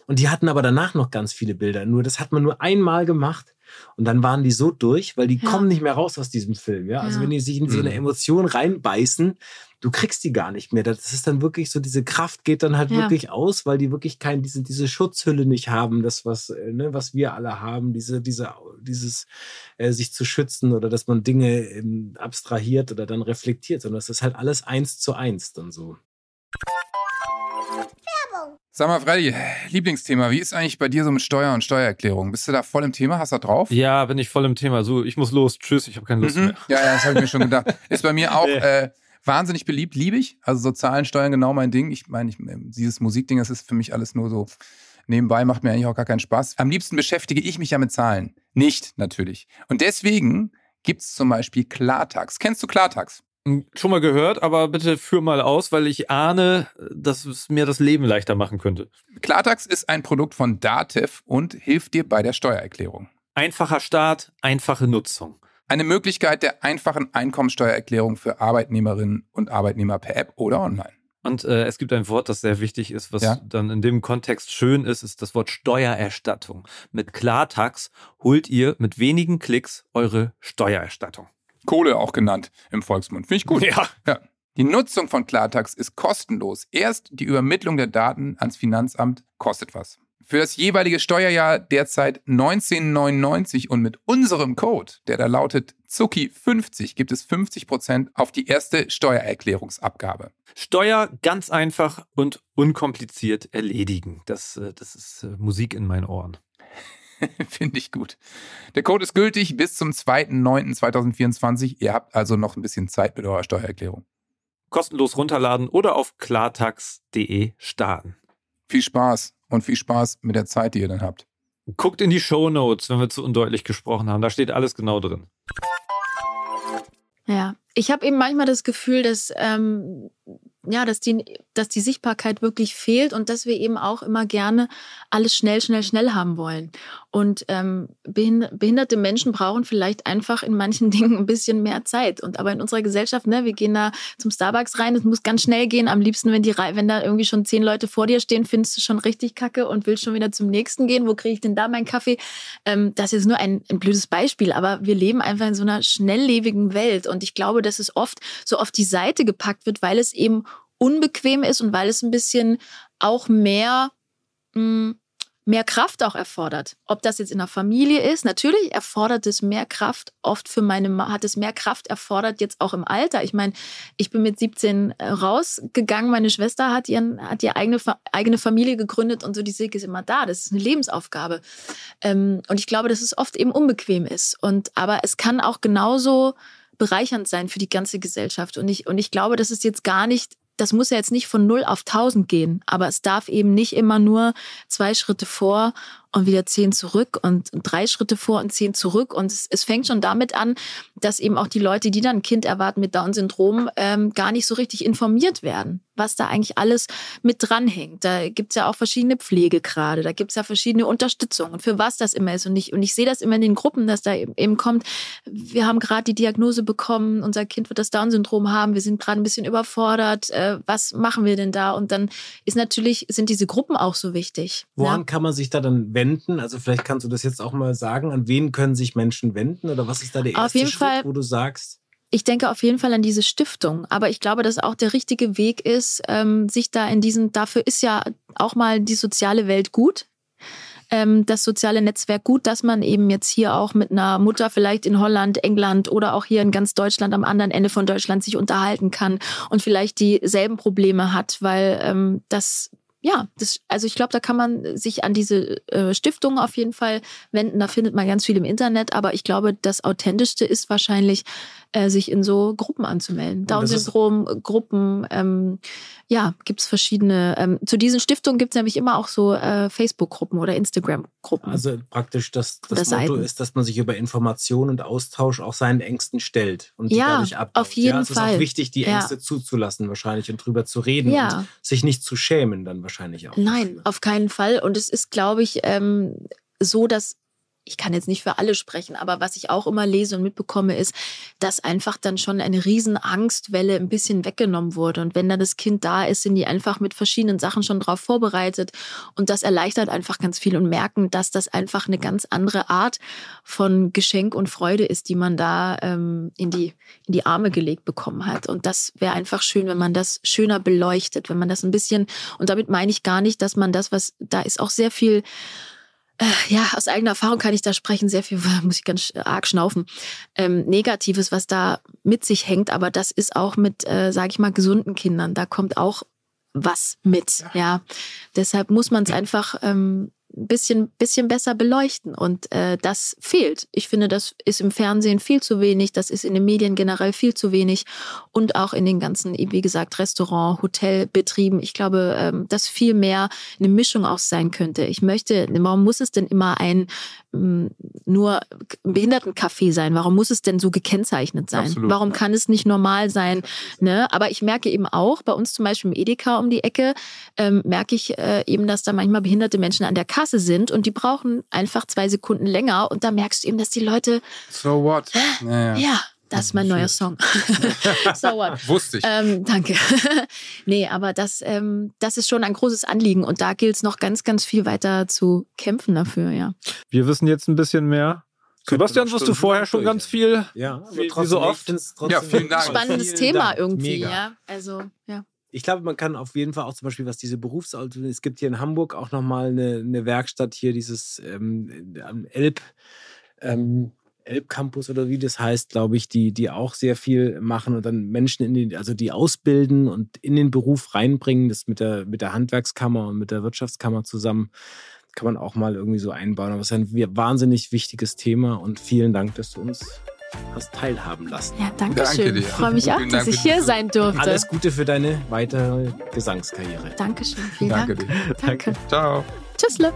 A: Und die hatten aber danach noch ganz viele Bilder. Nur das hat man nur einmal gemacht. Und dann waren die so durch, weil die ja. kommen nicht mehr raus aus diesem Film. Ja? Also wenn die sich in so eine mhm. Emotion reinbeißen, du kriegst die gar nicht mehr. Das ist dann wirklich so, diese Kraft geht dann halt ja. wirklich aus, weil die wirklich kein, diese, diese Schutzhülle nicht haben, das, was, äh, ne, was wir alle haben, diese, diese, dieses äh, sich zu schützen oder dass man Dinge ähm, abstrahiert oder dann reflektiert, sondern es ist halt alles eins zu eins dann so.
C: Sag mal, Freddy, Lieblingsthema, wie ist eigentlich bei dir so mit Steuer und Steuererklärung? Bist du da voll im Thema? Hast du da drauf?
E: Ja, bin ich voll im Thema. So, ich muss los. Tschüss, ich habe keine Lust mhm. mehr.
C: Ja, ja, das habe ich mir schon gedacht. Ist bei mir auch äh, wahnsinnig beliebt, liebe ich. Also so Zahlen, Steuern, genau mein Ding. Ich meine, ich, dieses Musikding, das ist für mich alles nur so nebenbei, macht mir eigentlich auch gar keinen Spaß. Am liebsten beschäftige ich mich ja mit Zahlen. Nicht, natürlich. Und deswegen gibt es zum Beispiel Klartax. Kennst du Klartax?
E: Schon mal gehört, aber bitte führ mal aus, weil ich ahne, dass es mir das Leben leichter machen könnte.
C: Klartax ist ein Produkt von Datev und hilft dir bei der Steuererklärung.
E: Einfacher Start, einfache Nutzung.
C: Eine Möglichkeit der einfachen Einkommensteuererklärung für Arbeitnehmerinnen und Arbeitnehmer per App oder online.
E: Und äh, es gibt ein Wort, das sehr wichtig ist, was ja? dann in dem Kontext schön ist, ist das Wort Steuererstattung. Mit Klartax holt ihr mit wenigen Klicks eure Steuererstattung.
C: Kohle auch genannt im Volksmund. Finde ich gut.
E: Ja. ja.
C: Die Nutzung von Klartax ist kostenlos. Erst die Übermittlung der Daten ans Finanzamt kostet was. Für das jeweilige Steuerjahr derzeit 1999 und mit unserem Code, der da lautet Zucki50, gibt es 50% auf die erste Steuererklärungsabgabe.
E: Steuer ganz einfach und unkompliziert erledigen. Das, äh, das ist äh, Musik in meinen Ohren.
C: Finde ich gut. Der Code ist gültig bis zum 2.9.2024. Ihr habt also noch ein bisschen Zeit mit eurer Steuererklärung.
E: Kostenlos runterladen oder auf klartax.de starten.
C: Viel Spaß und viel Spaß mit der Zeit, die ihr dann habt.
E: Guckt in die Show Notes, wenn wir zu undeutlich gesprochen haben. Da steht alles genau drin.
B: Ja, ich habe eben manchmal das Gefühl, dass ähm, ja, dass die, dass die Sichtbarkeit wirklich fehlt und dass wir eben auch immer gerne alles schnell, schnell, schnell haben wollen. Und ähm, behinderte Menschen brauchen vielleicht einfach in manchen Dingen ein bisschen mehr Zeit. Und aber in unserer Gesellschaft, ne, wir gehen da zum Starbucks rein, es muss ganz schnell gehen. Am liebsten, wenn die wenn da irgendwie schon zehn Leute vor dir stehen, findest du schon richtig kacke und willst schon wieder zum nächsten gehen. Wo kriege ich denn da meinen Kaffee? Ähm, das ist nur ein, ein blödes Beispiel, aber wir leben einfach in so einer schnelllebigen Welt. Und ich glaube, dass es oft so auf die Seite gepackt wird, weil es eben unbequem ist und weil es ein bisschen auch mehr, mh, hm, mehr Kraft auch erfordert. Ob das jetzt in der Familie ist, natürlich erfordert es mehr Kraft. Oft für meine Ma hat es mehr Kraft erfordert, jetzt auch im Alter. Ich meine, ich bin mit 17 äh, rausgegangen, meine Schwester hat, ihren, hat ihre eigene, eigene Familie gegründet und so, die Silke ist immer da. Das ist eine Lebensaufgabe. Ähm, und ich glaube, dass es oft eben unbequem ist. Und, aber es kann auch genauso bereichernd sein für die ganze Gesellschaft. Und ich, und ich glaube, dass es jetzt gar nicht das muss ja jetzt nicht von 0 auf 1000 gehen, aber es darf eben nicht immer nur zwei Schritte vor und wieder zehn zurück und drei Schritte vor und zehn zurück. Und es, es fängt schon damit an, dass eben auch die Leute, die dann ein Kind erwarten mit Down-Syndrom, ähm, gar nicht so richtig informiert werden, was da eigentlich alles mit dranhängt. Da gibt's ja auch verschiedene Pflegegrade, da gibt's ja verschiedene Unterstützungen, für was das immer ist. Und ich, und ich sehe das immer in den Gruppen, dass da eben kommt, wir haben gerade die Diagnose bekommen, unser Kind wird das Down-Syndrom haben, wir sind gerade ein bisschen überfordert, äh, was machen wir denn da? Und dann ist natürlich, sind diese Gruppen auch so wichtig.
A: Woran
B: ja?
A: kann man sich da dann wenden? Also vielleicht kannst du das jetzt auch mal sagen. An wen können sich Menschen wenden? Oder was ist da der erste
B: Auf jeden
A: Schritt,
B: Fall,
A: wo du sagst?
B: Ich denke auf jeden Fall an diese Stiftung. Aber ich glaube, dass auch der richtige Weg ist, ähm, sich da in diesen, dafür ist ja auch mal die soziale Welt gut ähm, das soziale Netzwerk gut, dass man eben jetzt hier auch mit einer Mutter vielleicht in Holland, England oder auch hier in ganz Deutschland am anderen Ende von Deutschland sich unterhalten kann und vielleicht dieselben Probleme hat, weil ähm, das ja, das, also ich glaube, da kann man sich an diese äh, Stiftung auf jeden Fall wenden. Da findet man ganz viel im Internet, aber ich glaube, das Authentischste ist wahrscheinlich, äh, sich in so Gruppen anzumelden. Down-Syndrom, Gruppen, ähm, ja, gibt's verschiedene. Ähm, zu diesen Stiftungen gibt's nämlich immer auch so äh, Facebook-Gruppen oder Instagram-Gruppen.
A: Also praktisch das, das Motto
B: Seiten.
A: ist, dass man sich über Information und Austausch auch seinen Ängsten stellt und die
B: Ja,
A: dadurch abbaut.
B: auf jeden
A: ja, es ist
B: Fall.
A: auch wichtig, die
B: Ja.
A: Ängste zuzulassen wahrscheinlich und drüber zu reden
B: Ja.
A: und sich nicht zu schämen dann wahrscheinlich auch.
B: Nein, auf keinen Fall. Und es ist, glaube ich, ähm, so, dass ich kann jetzt nicht für alle sprechen, aber was ich auch immer lese und mitbekomme, ist, dass einfach dann schon eine riesen Angstwelle ein bisschen weggenommen wurde. Und wenn dann das Kind da ist, sind die einfach mit verschiedenen Sachen schon drauf vorbereitet. Und das erleichtert einfach ganz viel und merken, dass das einfach eine ganz andere Art von Geschenk und Freude ist, die man da ähm, in, die, in die Arme gelegt bekommen hat. Und das wäre einfach schön, wenn man das schöner beleuchtet, wenn man das ein bisschen, und damit meine ich gar nicht, dass man das, was, da ist auch sehr viel, ja, aus eigener Erfahrung kann ich da sprechen, sehr viel, muss ich ganz arg schnaufen, ähm, Negatives, was da mit sich hängt, aber das ist auch mit, äh, sage ich mal, gesunden Kindern, da kommt auch was mit, ja. Deshalb muss man es einfach ähm, ein bisschen, bisschen besser beleuchten und äh, das fehlt. Ich finde, das ist im Fernsehen viel zu wenig, das ist in den Medien generell viel zu wenig und auch in den ganzen, wie gesagt, Restaurant, Hotelbetrieben. Ich glaube, ähm, dass viel mehr eine Mischung aus sein könnte. Ich möchte, warum muss es denn immer ein ähm, nur Behindertencafé sein? Warum muss es denn so gekennzeichnet sein?
C: Absolut.
B: Warum kann es nicht normal sein? Ne? Aber ich merke eben auch, bei uns zum Beispiel im Edeka um die Ecke, ähm, merke ich äh, eben, dass da manchmal behinderte Menschen an der Kasse sind und die brauchen einfach zwei Sekunden länger und da merkst du eben, dass die Leute,
C: So what? Ja, ja.
B: ja, das ist mein neuer Song. so what?
C: Wusste ich.
B: Ähm, danke. nee, aber das, ähm, das ist schon ein großes Anliegen und da gilt es noch ganz, ganz viel weiter zu kämpfen dafür, ja.
E: Wir wissen jetzt ein bisschen mehr. Sebastian, wusstest du vorher schon ganz viel?
A: Ja, aber
E: Wie- so oft.
C: Ja, vielen Dank.
B: Spannendes
A: Vielen
B: Thema
A: Dank.
B: irgendwie,
A: Mega.
B: ja. Also, ja.
A: Ich glaube, man kann auf jeden Fall auch zum Beispiel, was diese Berufsausbildung, es gibt hier in Hamburg auch nochmal eine, eine Werkstatt hier, dieses ähm, Elb, ähm, Elbcampus oder wie das heißt, glaube ich, die, die auch sehr viel machen und dann Menschen in den, also die ausbilden und in den Beruf reinbringen, das mit der, mit der Handwerkskammer und mit der Wirtschaftskammer zusammen, kann man auch mal irgendwie so einbauen. Aber es ist ein wahnsinnig wichtiges Thema und vielen Dank, dass du uns hast teilhaben lassen.
B: Ja, danke,
C: Danke
B: schön.
C: dir.
B: Freue mich auch, dass ich hier sein durfte.
A: Alles Gute für deine weitere Gesangskarriere.
B: Dankeschön. Vielen
C: Danke
B: Dank.
C: dir.
B: Danke.
C: Ciao.
B: Tschüssle.